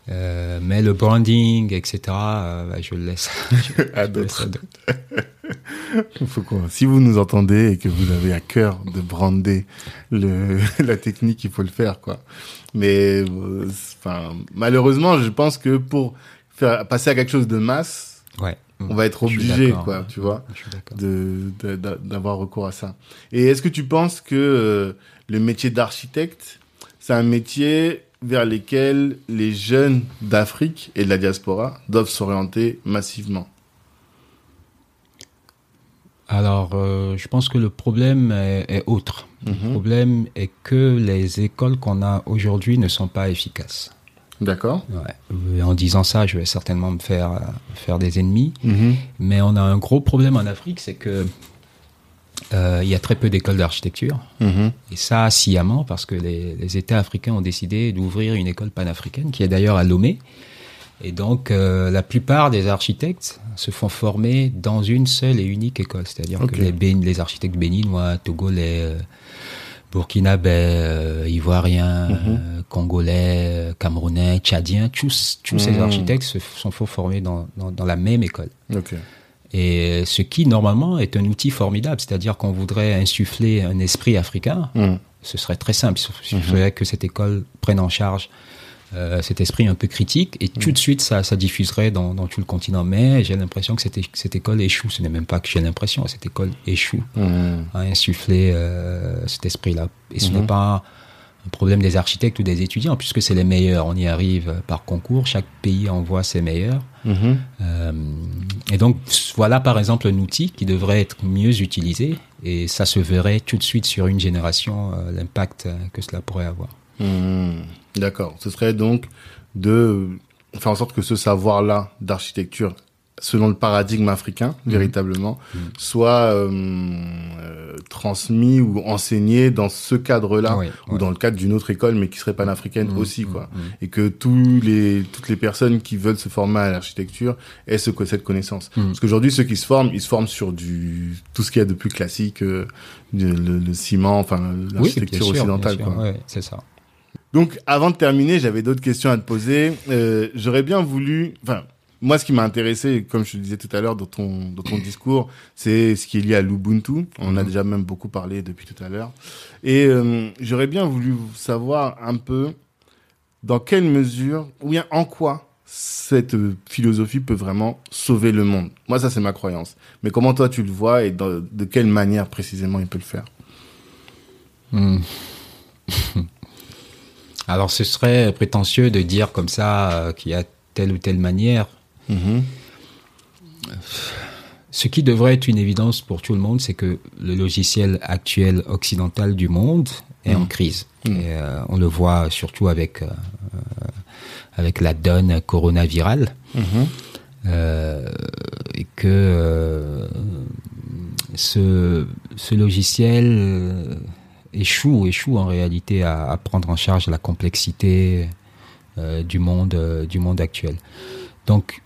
B: Euh, mais le branding, etc., bah, je le laisse je-
A: À d'autres. Si vous nous entendez et que vous avez à cœur de brander le, la technique, il faut le faire, quoi. Mais, enfin, malheureusement, je pense que pour faire passer à quelque chose de masse,
B: Ouais.
A: on va être obligé, quoi, tu vois. D'avoir recours à ça. Et est-ce que tu penses que euh, le métier d'architecte, c'est un métier vers lequel les jeunes d'Afrique et de la diaspora doivent s'orienter massivement?
B: Alors, euh, je pense que le problème est, est autre. Le
A: Mhm.
B: problème est que les écoles qu'on a aujourd'hui ne sont pas efficaces.
A: D'accord
B: Ouais. Et En disant ça, je vais certainement me faire, euh, faire des ennemis.
A: Mhm.
B: Mais on a un gros problème en Afrique, c'est que euh, il y a très peu d'écoles d'architecture.
A: Mhm.
B: Et ça, sciemment, parce que les, les États africains ont décidé d'ouvrir une école panafricaine, qui est d'ailleurs à Lomé. Et donc, euh, la plupart des architectes se font former dans une seule et unique école. C'est-à-dire que les, Bén- les architectes béninois, togolais, burkinabés, euh, ivoiriens,
A: Mhm.
B: euh, congolais, euh, camerounais, tchadiens, tous, tous ces
A: Mhm.
B: architectes se sont former dans, dans, dans la même école. Et ce qui, normalement, est un outil formidable. C'est-à-dire qu'on voudrait insuffler un esprit africain.
A: Mhm.
B: Ce serait très simple. Il suffirait que cette école prenne en charge euh, cet esprit un peu critique et tout de suite, ça, ça diffuserait dans, dans tout le continent. Mais j'ai l'impression que cette, école échoue. Ce n'est même pas que j'ai l'impression, cette école échoue
A: Mhm.
B: à insuffler euh, cet esprit-là. Et ce n'est pas un problème des architectes ou des étudiants, puisque c'est les meilleurs. On y arrive par concours. Chaque pays envoie ses meilleurs.
A: Mhm.
B: Euh, et donc, voilà par exemple un outil qui devrait être mieux utilisé. Et ça se verrait tout de suite sur une génération, l'impact que cela pourrait avoir.
A: Hmm, D'accord. Ce serait donc de faire en sorte que ce savoir-là d'architecture, selon le paradigme africain,
B: Mhm.
A: véritablement, soit euh, euh, transmis ou enseigné dans ce cadre-là, ou
B: ouais.
A: dans le cadre d'une autre école, mais qui serait panafricaine aussi, quoi. Et que tous les, toutes les personnes qui veulent se former à l'architecture aient ce, cette connaissance. Parce qu'aujourd'hui, ceux qui se forment, ils se forment sur du tout ce qu'il y a de plus classique, euh, le, le- le ciment, enfin l'architecture occidentale.
B: sûr,
A: quoi.
B: ouais, c'est ça.
A: Donc, avant de terminer, j'avais d'autres questions à te poser. Euh, J'aurais bien voulu, enfin, moi, ce qui m'a intéressé, comme je te disais tout à l'heure dans ton, dans ton discours, c'est ce qui est lié à l'Ubuntu. On a
B: Mhm.
A: déjà même beaucoup parlé depuis tout à l'heure. Et euh, j'aurais bien voulu savoir un peu dans quelle mesure, ou bien en quoi cette philosophie peut vraiment sauver le monde. Moi, ça, c'est ma croyance. Mais comment toi, tu le vois et dans- de quelle manière précisément il peut le faire?
B: Hmm. Alors, ce serait prétentieux de dire comme ça euh, qu'il y a telle ou telle manière.
A: Mhm.
B: Ce qui devrait être une évidence pour tout le monde, c'est que le logiciel actuel occidental du monde est en
A: Mhm.
B: crise.
A: Mhm.
B: Et, euh, on le voit surtout avec, euh, avec la donne coronavirale. Et que ce, ce logiciel euh, échoue, échoue en réalité à, prendre en charge la complexité euh, du monde, euh, du monde actuel. Donc,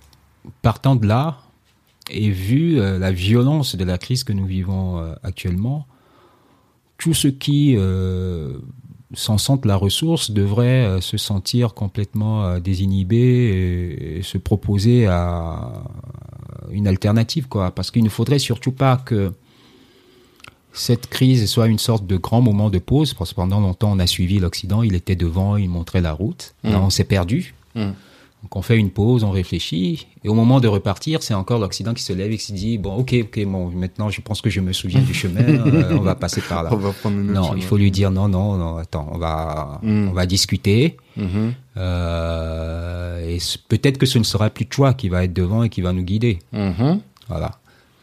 B: partant de là, et vu euh, la violence de la crise que nous vivons actuellement, tous ceux qui euh, s'en sentent la ressource devraient se sentir complètement désinhibés et, et se proposer à une alternative, quoi. Parce qu'il ne faudrait surtout pas que cette crise soit une sorte de grand moment de pause, parce que pendant longtemps on a suivi l'Occident, il était devant, il montrait la route. Là,
A: Mm.
B: on s'est perdu.
A: Mm.
B: Donc on fait une pause, on réfléchit, et au moment de repartir, c'est encore l'Occident qui se lève et qui se dit bon, ok, ok, bon, maintenant je pense que je me souviens du chemin, euh, on va passer par là.
A: On va prendre
B: Non,
A: chemin.
B: il faut lui dire non, non, non, attends, on va,
A: Mm.
B: on va discuter.
A: Mhm.
B: Euh, et peut-être que ce ne sera plus toi qui va être devant et qui va nous guider.
A: Mhm.
B: Voilà.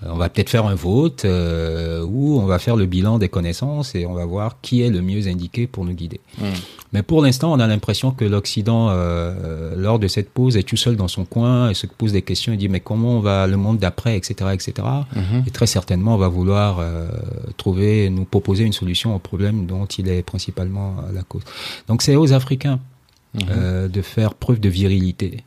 B: Euh, On va peut-être faire un vote euh, où on va faire le bilan des connaissances et on va voir qui est le mieux indiqué pour nous guider.
A: Mm.
B: Mais pour l'instant, on a l'impression que l'Occident, euh, lors de cette pause, est tout seul dans son coin et se pose des questions et dit mais comment on va le monde d'après, etc., etc.
A: Mhm.
B: Et très certainement, on va vouloir euh, trouver, nous proposer une solution au problème dont il est principalement euh, la cause. Donc c'est aux Africains
A: Mhm.
B: euh, de faire preuve de virilité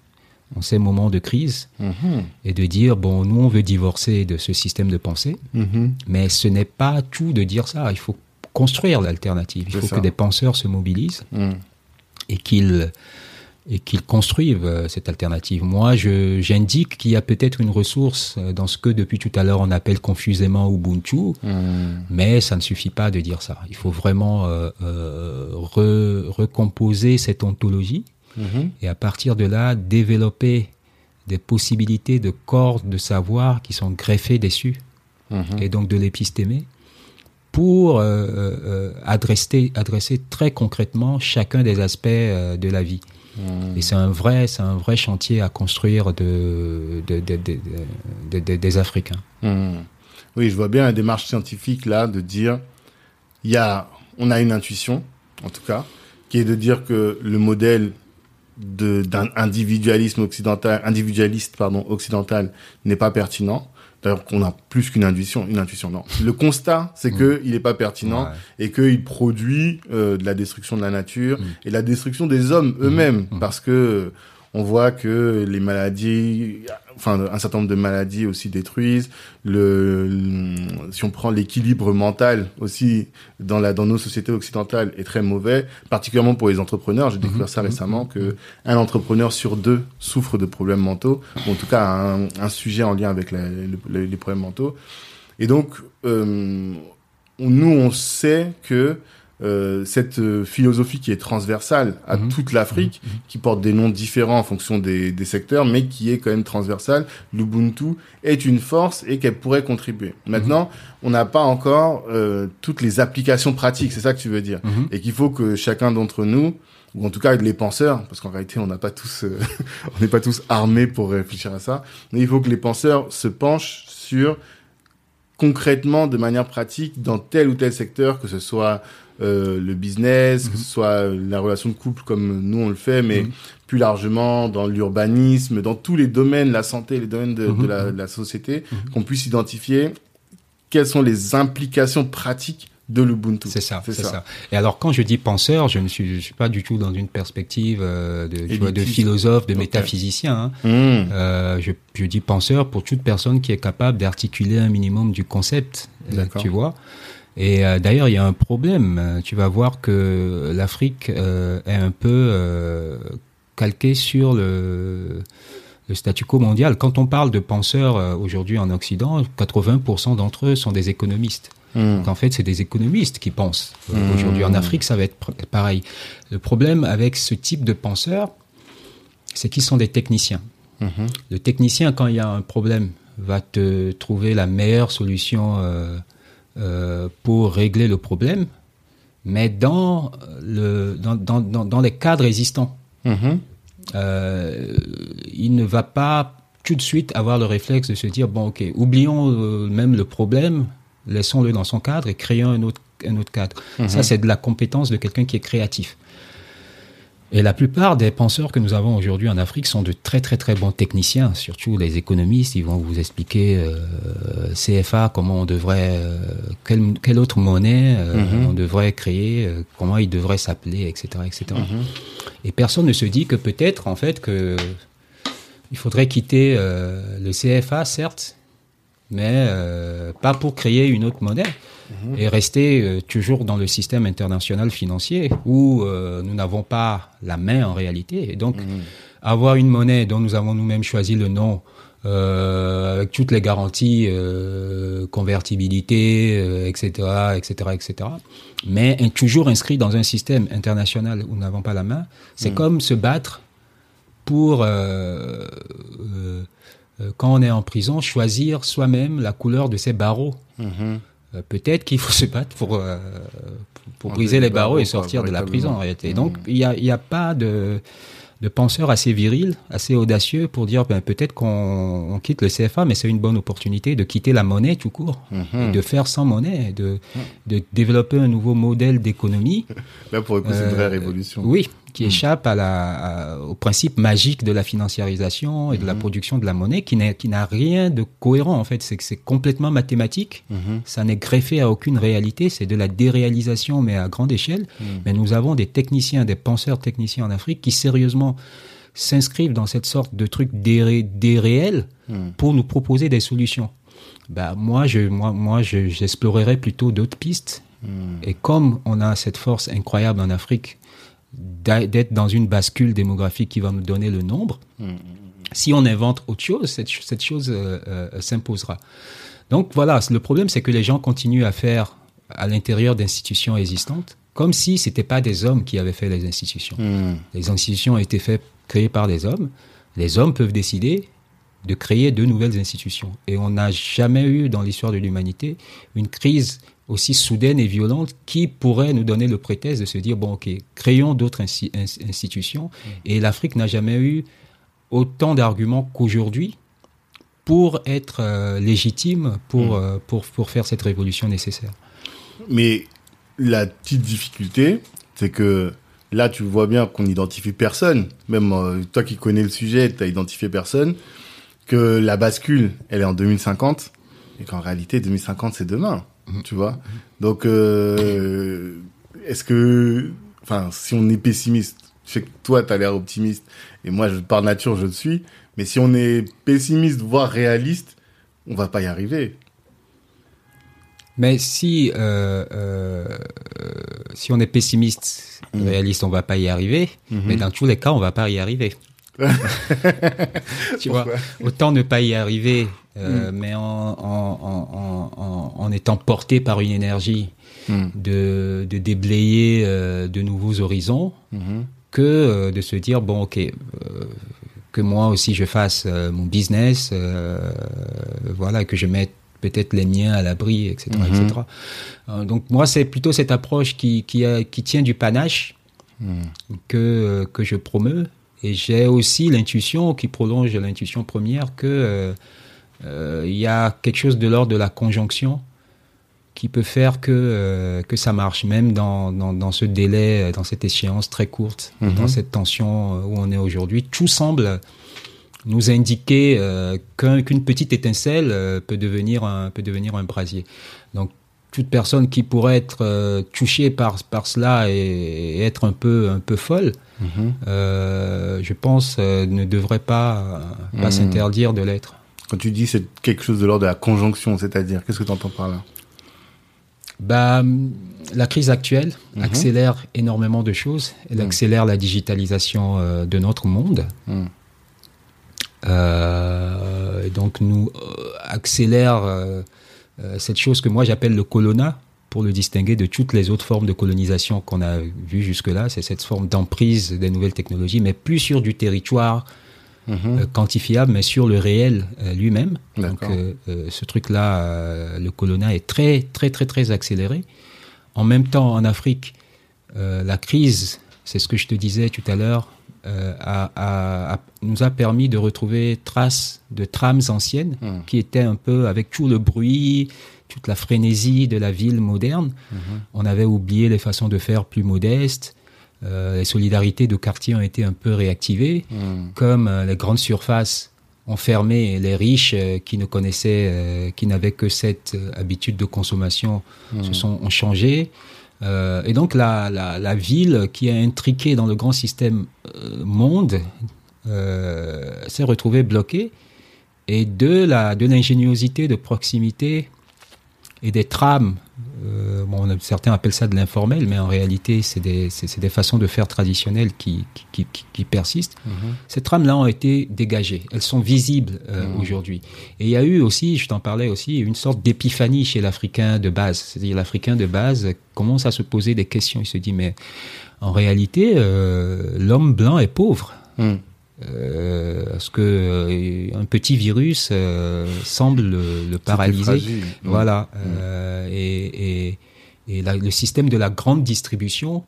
B: en ces moments de crise
A: Mhm.
B: et de dire bon, nous on veut divorcer de ce système de pensée,
A: Mhm.
B: mais ce n'est pas tout de dire ça. Il faut construire l'alternative. Il faut
A: ça.
B: que des penseurs se mobilisent
A: Mhm.
B: et qu'ils et qu'ils construisent euh, cette alternative. Moi, je j'indique qu'il y a peut-être une ressource euh, dans ce que depuis tout à l'heure on appelle confusément Ubuntu, mais ça ne suffit pas de dire ça. Il faut vraiment euh, euh, re- recomposer cette ontologie
A: Mhm.
B: et à partir de là développer des possibilités de corps de savoir qui sont greffés dessus
A: Mhm.
B: et donc de l'épistémé pour euh, euh, adresser, adresser très concrètement chacun des aspects euh, de la vie.
A: Mhm.
B: Et c'est un vrai, c'est un vrai chantier à construire de, de, de- de- de- de- des Africains.
A: Oui, je vois bien la démarche scientifique là de dire il y a on a une intuition en tout cas qui est de dire que le modèle d'un individualisme occidental individualiste pardon occidental n'est pas pertinent. D'ailleurs, qu'on a plus qu'une intuition, une intuition, non. Le constat, c'est que il n'est pas pertinent
B: Ouais.
A: et qu'il produit euh, de la destruction de la nature
B: Mm.
A: et la destruction des hommes eux-mêmes
B: Mm.
A: parce que on voit que les maladies enfin un certain nombre de maladies aussi détruisent. Le, le- si on prend l'équilibre mental aussi dans la dans nos sociétés occidentales est très mauvais particulièrement pour les entrepreneurs. J'ai découvert ça
B: Mhm.
A: récemment que un entrepreneur sur deux souffre de problèmes mentaux ou en tout cas a un, un sujet en lien avec la- le- le- les problèmes mentaux. Et donc euh, nous on sait que euh, cette euh, philosophie qui est transversale à
B: Mhm.
A: toute l'Afrique, qui porte des noms différents en fonction des, des secteurs, mais qui est quand même transversale, l'Ubuntu est une force et qu'elle pourrait contribuer. Maintenant, on n'a pas encore euh, toutes les applications pratiques, c'est ça que tu veux dire,
B: Mhm.
A: et qu'il faut que chacun d'entre nous ou en tout cas les penseurs, parce qu'en réalité on n'a pas tous, euh, on n'est pas tous armés pour réfléchir à ça. Mais il faut que les penseurs se penchent sur concrètement, de manière pratique, dans tel ou tel secteur, que ce soit euh, le business, que ce soit la relation de couple comme nous on le fait, mais
B: Mhm.
A: plus largement dans l'urbanisme, dans tous les domaines, la santé, les domaines de, de
B: Mhm.
A: la, de la société, qu'on puisse identifier quelles sont les implications pratiques de l'Ubuntu.
B: C'est ça, c'est ça. Et alors, quand je dis penseur, je ne suis, je suis pas du tout dans une perspective euh, de, tu vois, de
A: Élitiste.
B: philosophe, de métaphysicien. hein.
A: Mmh.
B: Euh, je, je dis penseur pour toute personne qui est capable d'articuler un minimum du concept, euh, tu vois. Et euh, d'ailleurs, il y a un problème. Tu vas voir que l'Afrique euh, est un peu euh, calquée sur le, le statu quo mondial. Quand on parle de penseurs aujourd'hui en Occident, 80% d'entre eux sont des économistes.
A: Mmh.
B: Donc, en fait, c'est des économistes qui pensent.
A: Mmh.
B: Aujourd'hui, en Afrique, ça va être pareil. Le problème avec ce type de penseurs, c'est qu'ils sont des techniciens.
A: Mhm.
B: Le technicien, quand il y a un problème, va te trouver la meilleure solution euh, pour régler le problème, mais dans, le, dans, dans, dans, les cadres existants.
A: Mhm.
B: Euh, il ne va pas tout de suite avoir le réflexe de se dire bon ok oublions euh, même le problème laissons-le dans son cadre et créons un autre un autre cadre ça c'est de la compétence de quelqu'un qui est créatif et la plupart des penseurs que nous avons aujourd'hui en Afrique sont de très très très bons techniciens, surtout les économistes. Ils vont vous expliquer euh, CFA, comment on devrait, euh, quelle, quelle autre monnaie euh,
A: Mhm.
B: on devrait créer, comment il devrait s'appeler, etc., etc.
A: Mhm.
B: Et personne ne se dit que peut-être, en fait, que il faudrait quitter le CFA, certes, mais pas pour créer une autre monnaie et rester euh, toujours dans le système international financier où euh, nous n'avons pas la main en réalité. Et donc, avoir une monnaie dont nous avons nous-mêmes choisi le nom, euh, avec toutes les garanties, convertibilité, etc., etc., etc., mais toujours inscrit dans un système international où nous n'avons pas la main, c'est comme se battre pour, quand on est en prison, choisir soi-même la couleur de ses barreaux. Euh, Peut-être qu'il faut se battre pour, euh, pour, briser
A: les
B: barreaux et sortir de la prison en réalité.
A: Mhm.
B: Donc il n'y a, y a pas de, de penseur assez viril, assez audacieux pour dire ben, peut-être qu'on on quitte le CFA, mais c'est une bonne opportunité de quitter la monnaie tout court, et de faire sans monnaie, de, de développer un nouveau modèle d'économie.
A: Là, pour le coup, c'est une vraie
B: Euh,
A: révolution.
B: Oui, qui échappe à la, à- au principe magique de la financiarisation et de la
A: Mhm.
B: production de la monnaie, qui n'a rien de cohérent en fait. C'est que c'est complètement mathématique.
A: Mhm.
B: Ça n'est greffé à aucune réalité. C'est de la déréalisation, mais à grande échelle.
A: Mhm.
B: Mais nous avons des techniciens, des penseurs techniciens en Afrique qui sérieusement s'inscrivent dans cette sorte de truc déré- déréel pour nous proposer des solutions. Bah, moi, je, moi, moi, je- j'explorerais plutôt d'autres pistes. Et comme on a cette force incroyable en Afrique d'être dans une bascule démographique qui va nous donner le nombre, si on invente autre chose, cette, cette chose euh, euh, s'imposera. Donc voilà, le problème c'est que les gens continuent à faire à l'intérieur d'institutions existantes comme si c'était pas des hommes qui avaient fait les institutions.
A: Mhm.
B: Les institutions ont été faites, créées par des hommes. Les hommes peuvent décider de créer de nouvelles institutions. Et on n'a jamais eu dans l'histoire de l'humanité une crise aussi soudaine et violente qui pourrait nous donner le prétexte de se dire, bon, ok, créons d'autres insti- ins- institutions. Et l'Afrique n'a jamais eu autant d'arguments qu'aujourd'hui pour être euh, légitime, pour, euh, pour, pour faire cette révolution nécessaire.
A: Mais la petite difficulté, c'est que là, tu vois bien qu'on n'identifie personne. Même euh, toi qui connais le sujet, tu identifié personne. Que la bascule, elle est en 2050. Et qu'en réalité, 2050, c'est demain. Tu vois? Donc, euh, est-ce que... Enfin, si on est pessimiste, je sais que toi, tu as l'air optimiste. Et moi, je, par nature, je le suis. Mais si on est pessimiste, voire réaliste, on va pas y arriver.
B: Mais si, euh, euh, euh, si on est pessimiste,
A: Mhm.
B: réaliste, on va pas y arriver.
A: Mhm.
B: Mais dans tous les cas, on va pas y arriver. tu vois, autant ne pas y arriver, euh, mais en, en, en, étant porté par une énergie
A: Hmm.
B: de, de déblayer euh, de nouveaux horizons
A: Mhm.
B: que euh, de se dire bon ok que moi aussi je fasse mon business voilà que je mette peut-être les miens à l'abri etc etc donc moi c'est plutôt cette approche qui qui, qui tient du panache
A: Hmm.
B: que que je promeux et j'ai aussi l'intuition qui prolonge l'intuition première que il y a quelque chose de l'ordre de la conjonction qui peut faire que euh, que ça marche même dans, dans dans ce délai euh, dans cette échéance très courte
A: Mhm.
B: dans cette tension euh, où on est aujourd'hui tout semble nous indiquer euh, qu'un- qu'une petite étincelle euh, peut devenir un peut devenir un brasier donc toute personne qui pourrait être euh, touchée par par cela et, et être un peu un peu folle
A: Mhm.
B: euh, je pense euh, ne devrait pas euh, pas
A: Mhm.
B: s'interdire de l'être
A: Quand tu dis c'est quelque chose de l'ordre de la conjonction, c'est-à-dire, qu'est-ce que tu entends par là?
B: Bah, la crise actuelle
A: Mhm.
B: accélère énormément de choses. Elle
A: Mhm.
B: accélère la digitalisation euh, de notre monde. Euh, et donc, nous euh, accélère cette chose que moi j'appelle le colonna, pour le distinguer de toutes les autres formes de colonisation qu'on a vues jusque-là. C'est cette forme d'emprise des nouvelles technologies, mais plus sur du territoire Euh, quantifiable, mais sur le réel euh, lui-même. Donc, euh, ce truc-là, le colonna est très, très, très, très accéléré. En même temps, en Afrique, la crise, c'est ce que je te disais tout à l'heure, a- a- a- nous a permis de retrouver traces de trames anciennes
A: Hmm.
B: qui étaient un peu avec tout le bruit, toute la frénésie de la ville moderne.
A: Mhm.
B: On avait oublié les façons de faire plus modestes. Euh, les solidarités de quartier ont été un peu réactivées
A: Hmm.
B: comme euh, les grandes surfaces ont fermé, les riches euh, qui ne connaissaient, qui n'avaient que cette habitude de consommation se sont ont changé. Euh, et donc la, la, la ville qui est intriquée dans le grand système euh, monde euh, s'est retrouvée bloquée. Et de la de l'ingéniosité de proximité et des trames, euh, bon, certains appellent ça de l'informel, mais en réalité c'est des, des façons de faire traditionnelles qui, qui, qui, qui persistent.
A: Mhm.
B: Ces trames-là ont été dégagées. Elles sont visibles euh,
A: Mhm.
B: aujourd'hui. Et il y a eu aussi, je t'en parlais aussi, une sorte d'épiphanie chez l'Africain de base. C'est-à-dire l'Africain de base commence à se poser des questions. Il se dit, mais en réalité, euh, l'homme blanc est pauvre.
A: Hmm.
B: Euh, parce que euh, un petit virus euh, semble le, le paralyser.
A: fragile.
B: Voilà. Euh, et et, et la- le système de la grande distribution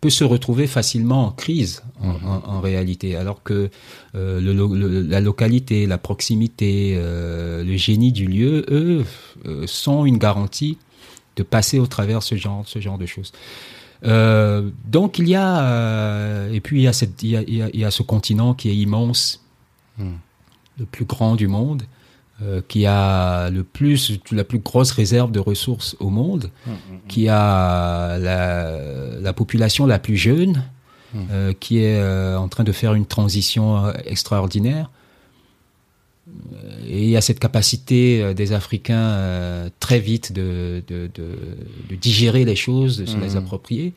B: peut se retrouver facilement en crise en, en- en réalité, alors que euh, le le- la localité, la proximité, euh, le génie du lieu, eux, euh, sont une garantie de passer au travers ce genre, ce genre de choses. Euh, donc il y a euh, et puis il y a, cette, il, y a, il, y a, ce continent qui est immense,
A: Hmm.
B: le plus grand du monde, euh, qui a le plus la plus grosse réserve de ressources au monde,
A: Hmm.
B: qui a la, la population la plus jeune,
A: Hmm.
B: qui est en train de faire une transition extraordinaire. Et il y a cette capacité euh, des Africains euh, très vite de, de, de, de digérer les choses, de se les
A: Mhm.
B: approprier.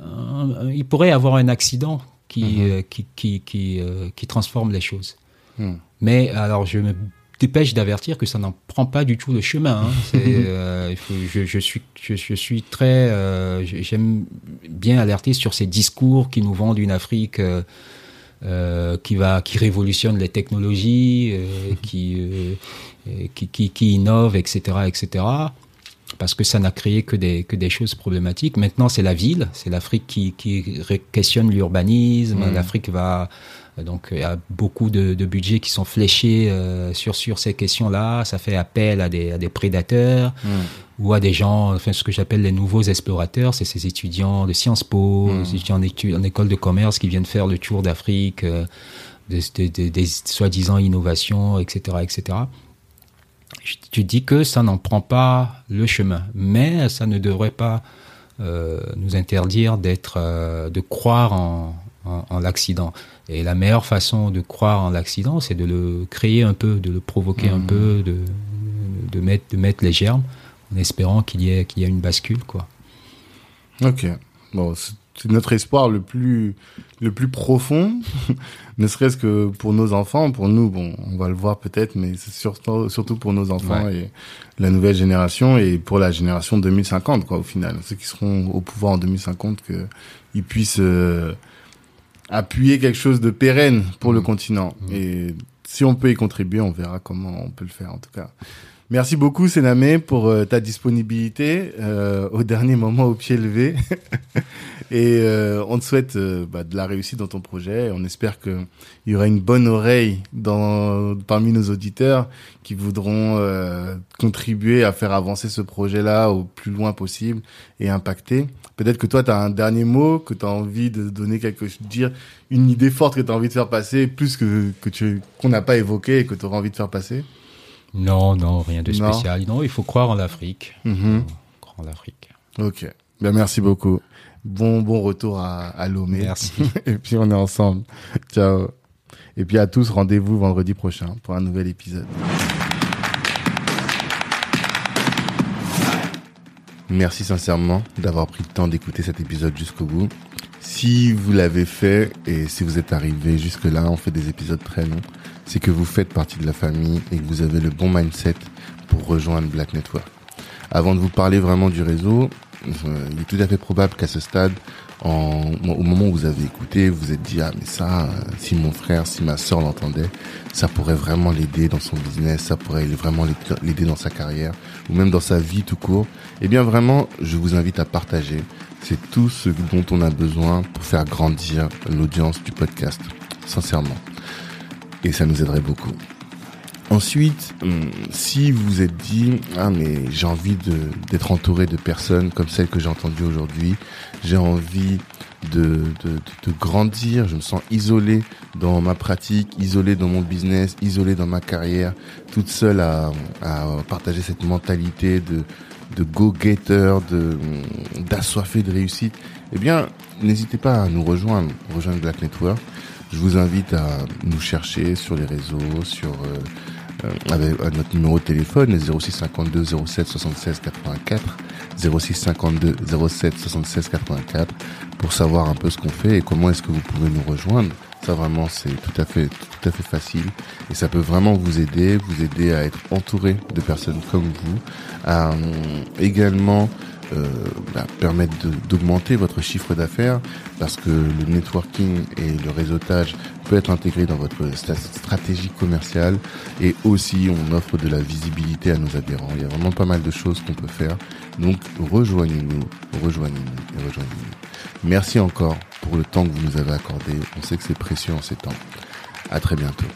B: Euh, il pourrait y avoir un accident qui,
A: Mhm.
B: euh, qui, qui, qui, qui transforme les choses.
A: Hmm.
B: Mais alors, je me dépêche d'avertir que ça n'en prend pas du tout le chemin. hein. C'est, il faut, je, je suis, je, je suis très, j'ai- j'aime bien alerter sur ces discours qui nous vendent une Afrique euh, qui va, qui révolutionne les technologies, euh, qui, euh, qui, qui, qui innove, etc., etc. Parce que ça n'a créé que des, que des choses problématiques. Maintenant, c'est la ville, c'est l'Afrique qui, qui questionne l'urbanisme.
A: Mhm.
B: L'Afrique va, donc il y a beaucoup de, de budgets qui sont fléchés euh, sur sur ces questions-là. Ça fait appel à des, à des prédateurs
A: Hmm.
B: Ou à des gens, enfin ce que j'appelle les nouveaux explorateurs, c'est ces étudiants de Sciences Po,
A: Mm.
B: des étudiants en, école de commerce qui viennent faire le tour d'Afrique, euh, des, soi-disant innovations, etc., etc. Je te dis que ça n'en prend pas le chemin, mais ça ne devrait pas euh, nous interdire d'être, euh, de croire en, en, en l'accident. Et la meilleure façon de croire en l'accident, c'est de le créer un peu, de le provoquer un
A: Mhm.
B: peu, de, de, mettre, de mettre les germes, en espérant qu'il y ait, qu'il y ait une bascule, quoi.
A: Ok. Bon, c'est- notre espoir le plus le plus profond, ne serait-ce que pour nos enfants, pour nous, bon, on va le voir peut-être, mais c'est surtout surtout pour nos enfants et la nouvelle génération et pour la génération 2050 quoi au final, ceux qui seront au pouvoir en 2050 que ils puissent euh, appuyer quelque chose de pérenne pour le mmh. continent mmh. et si on peut y contribuer, on verra comment on peut le faire en tout cas. Merci beaucoup, Sénamé, pour euh, ta disponibilité euh, au dernier moment au pied levé. et euh, on te souhaite bah, de la réussite dans ton projet. On espère qu'il y aura une bonne oreille dans, parmi nos auditeurs qui voudront contribuer à faire avancer ce projet-là au plus loin possible et impacter. Peut-être que toi, tu as un dernier mot, que tu as envie de donner quelque chose, dire une idée forte que tu as envie de faire passer, plus que, que tu qu'on n'a pas évoqué et que tu auras envie de faire passer?
B: Non, non, rien de spécial. Non, il faut croire en l'Afrique.
A: Mhm. Croire en l'Afrique. Ok. Ben, merci beaucoup. Bon, bon retour à, à Lomé.
B: Merci.
A: Et puis on est ensemble. Ciao. Et puis à tous, rendez-vous vendredi prochain pour un nouvel épisode. Merci sincèrement d'avoir pris le temps d'écouter cet épisode jusqu'au bout. Si vous l'avez fait et si vous êtes arrivé jusque-là, on fait des épisodes très longs c'est que vous faites partie de la famille et que vous avez le bon mindset pour rejoindre Black Network. Avant de vous parler vraiment du réseau, il est tout à fait probable qu'à ce stade, au moment où vous avez écouté, vous vous êtes dit ah mais ça, euh, si mon frère, si ma soeur l'entendait, ça pourrait vraiment l'aider dans son business, ça pourrait vraiment l'aider dans sa carrière ou même dans sa vie tout court. Eh bien vraiment, je vous invite à partager. C'est tout ce dont on a besoin pour faire grandir l'audience du podcast, sincèrement et ça nous aiderait beaucoup. Ensuite, hum, si vous êtes dit ah mais j'ai envie d'être entouré de personnes comme celles que j'ai entendues aujourd'hui, j'ai envie de, de, grandir, je me sens isolé dans ma pratique, isolé dans mon business, isolé dans ma carrière, toute seule à, à partager cette mentalité de de go-getter, de de réussite, eh bien n'hésitez pas à nous rejoindre, rejoindre Black Network. Je vous invite à nous chercher sur les réseaux, sur euh, euh avec notre numéro de téléphone 0652 07 76 84 06 52 07 76 84 pour savoir un peu ce qu'on fait et comment est-ce que vous pouvez nous rejoindre. Ça vraiment c'est tout à fait tout à fait facile et ça peut vraiment vous aider, vous aider à être entouré de personnes comme vous, à euh, également euh, bah, permettre d'augmenter votre chiffre d'affaires parce que le networking et le réseautage peut être intégré dans votre stratégie commerciale et aussi on offre de la visibilité à nos adhérents. Il y a vraiment pas mal de choses qu'on peut faire. Donc rejoignez-nous, rejoignez-nous et rejoignez-nous. Merci encore pour le temps que vous nous avez accordé. On sait que c'est précieux en ces temps. À très bientôt.